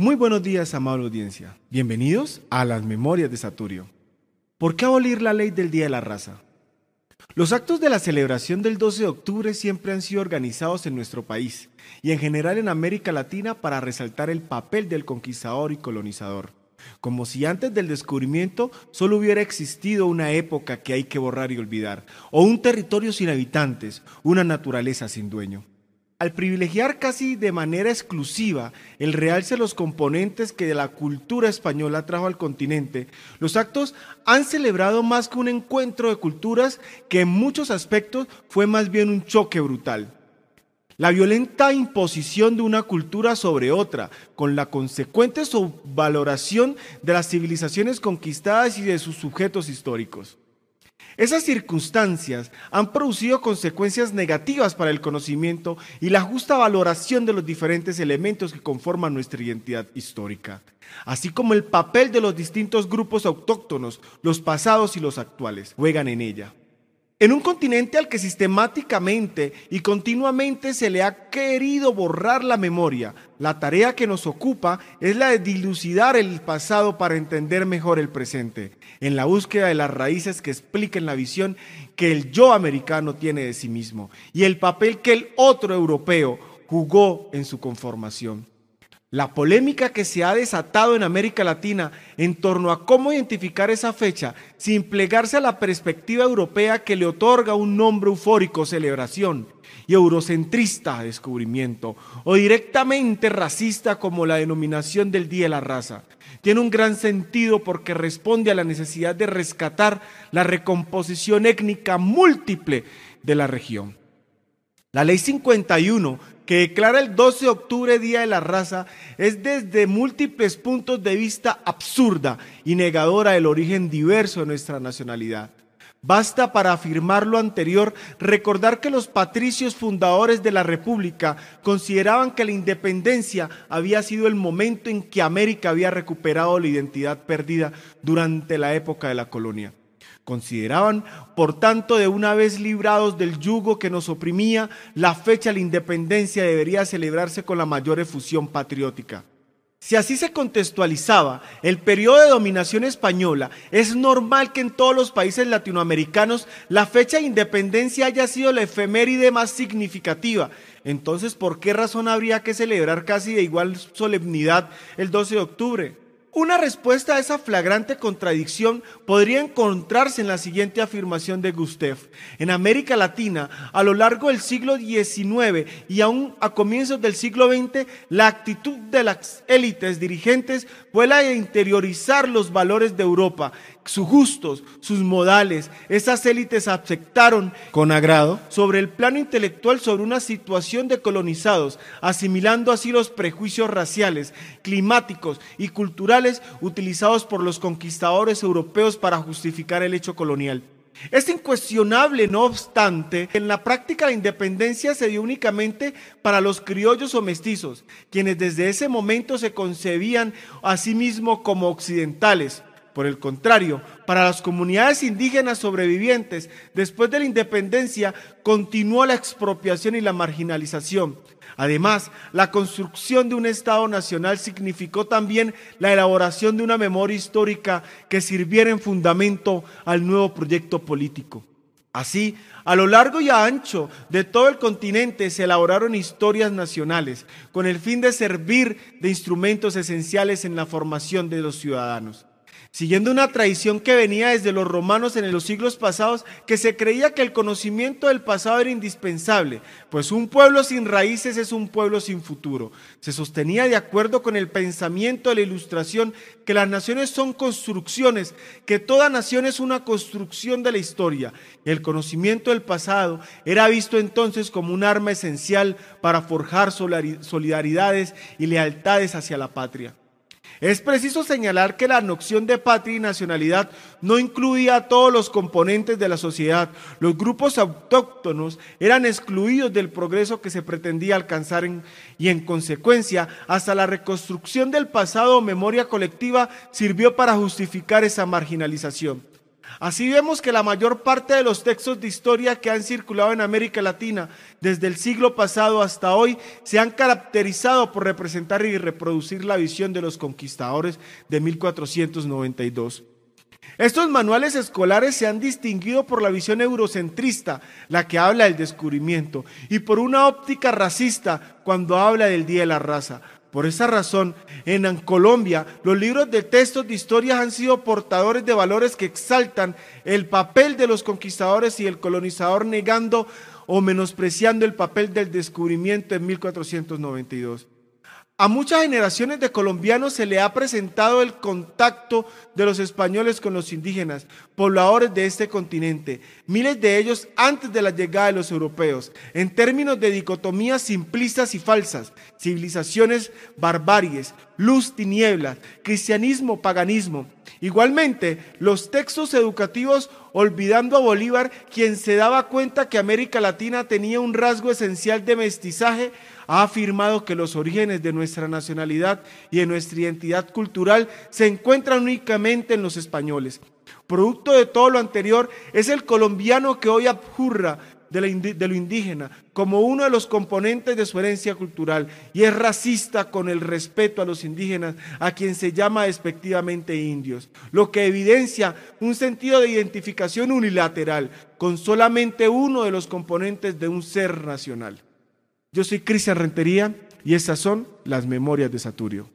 Muy buenos días, amable audiencia. Bienvenidos a las Memorias de Saturio. ¿Por qué abolir la ley del Día de la Raza? Los actos de la celebración del 12 de octubre siempre han sido organizados en nuestro país y en general en América Latina para resaltar el papel del conquistador y colonizador, como si antes del descubrimiento solo hubiera existido una época que hay que borrar y olvidar, o un territorio sin habitantes, una naturaleza sin dueño. Al privilegiar casi de manera exclusiva el realce de los componentes que la cultura española trajo al continente, los actos han celebrado más que un encuentro de culturas que en muchos aspectos fue más bien un choque brutal. La violenta imposición de una cultura sobre otra, con la consecuente subvaloración de las civilizaciones conquistadas y de sus sujetos históricos. Esas circunstancias han producido consecuencias negativas para el conocimiento y la justa valoración de los diferentes elementos que conforman nuestra identidad histórica, así como el papel de los distintos grupos autóctonos, los pasados y los actuales, juegan en ella. En un continente al que sistemáticamente y continuamente se le ha querido borrar la memoria, la tarea que nos ocupa es la de dilucidar el pasado para entender mejor el presente, en la búsqueda de las raíces que expliquen la visión que el yo americano tiene de sí mismo y el papel que el otro europeo jugó en su conformación. La polémica que se ha desatado en América Latina en torno a cómo identificar esa fecha sin plegarse a la perspectiva europea que le otorga un nombre eufórico, celebración, y eurocentrista, descubrimiento, o directamente racista como la denominación del Día de la Raza, tiene un gran sentido porque responde a la necesidad de rescatar la recomposición étnica múltiple de la región. La ley 51 que declara el 12 de octubre Día de la Raza es desde múltiples puntos de vista absurda y negadora del origen diverso de nuestra nacionalidad. Basta para afirmar lo anterior recordar que los patricios fundadores de la República consideraban que la independencia había sido el momento en que América había recuperado la identidad perdida durante la época de la colonia. Consideraban, por tanto, de una vez librados del yugo que nos oprimía, la fecha de la independencia debería celebrarse con la mayor efusión patriótica. Si así se contextualizaba el periodo de dominación española, es normal que en todos los países latinoamericanos la fecha de independencia haya sido la efeméride más significativa. Entonces, ¿por qué razón habría que celebrar casi de igual solemnidad el 12 de octubre? Una respuesta a esa flagrante contradicción podría encontrarse en la siguiente afirmación de Gustev. En América Latina, a lo largo del siglo XIX y aún a comienzos del siglo XX, la actitud de las élites dirigentes fue la de interiorizar los valores de Europa, sus gustos, sus modales. Esas élites aceptaron con agrado sobre el plano intelectual sobre una situación de colonizados, asimilando así los prejuicios raciales, climáticos y culturales utilizados por los conquistadores europeos para justificar el hecho colonial. Es incuestionable, no obstante, en la práctica la independencia se dio únicamente para los criollos o mestizos, quienes desde ese momento se concebían a sí mismos como occidentales. Por el contrario, para las comunidades indígenas sobrevivientes, después de la independencia, continuó la expropiación y la marginalización. Además, la construcción de un Estado nacional significó también la elaboración de una memoria histórica que sirviera en fundamento al nuevo proyecto político. Así, a lo largo y a ancho de todo el continente se elaboraron historias nacionales con el fin de servir de instrumentos esenciales en la formación de los ciudadanos siguiendo una tradición que venía desde los romanos en los siglos pasados, que se creía que el conocimiento del pasado era indispensable, pues un pueblo sin raíces es un pueblo sin futuro. Se sostenía de acuerdo con el pensamiento de la ilustración que las naciones son construcciones, que toda nación es una construcción de la historia. El conocimiento del pasado era visto entonces como un arma esencial para forjar solidaridades y lealtades hacia la patria. Es preciso señalar que la noción de patria y nacionalidad no incluía a todos los componentes de la sociedad. Los grupos autóctonos eran excluidos del progreso que se pretendía alcanzar y en consecuencia hasta la reconstrucción del pasado o memoria colectiva sirvió para justificar esa marginalización. Así vemos que la mayor parte de los textos de historia que han circulado en América Latina desde el siglo pasado hasta hoy se han caracterizado por representar y reproducir la visión de los conquistadores de 1492. Estos manuales escolares se han distinguido por la visión eurocentrista, la que habla del descubrimiento, y por una óptica racista cuando habla del Día de la Raza. Por esa razón, en Colombia, los libros de textos de historias han sido portadores de valores que exaltan el papel de los conquistadores y el colonizador negando o menospreciando el papel del descubrimiento en 1492. A muchas generaciones de colombianos se le ha presentado el contacto de los españoles con los indígenas, pobladores de este continente, miles de ellos antes de la llegada de los europeos, en términos de dicotomías simplistas y falsas, civilizaciones barbaries, luz, tinieblas, cristianismo, paganismo. Igualmente, los textos educativos olvidando a Bolívar, quien se daba cuenta que América Latina tenía un rasgo esencial de mestizaje, ha afirmado que los orígenes de nuestra nacionalidad y de nuestra identidad cultural se encuentran únicamente en los españoles. Producto de todo lo anterior es el colombiano que hoy abjurra de, lo indígena como uno de los componentes de su herencia cultural y es racista con el respeto a los indígenas, a quien se llama despectivamente indios, lo que evidencia un sentido de identificación unilateral con solamente uno de los componentes de un ser nacional. Yo soy Cristian Rentería y estas son las memorias de Saturio.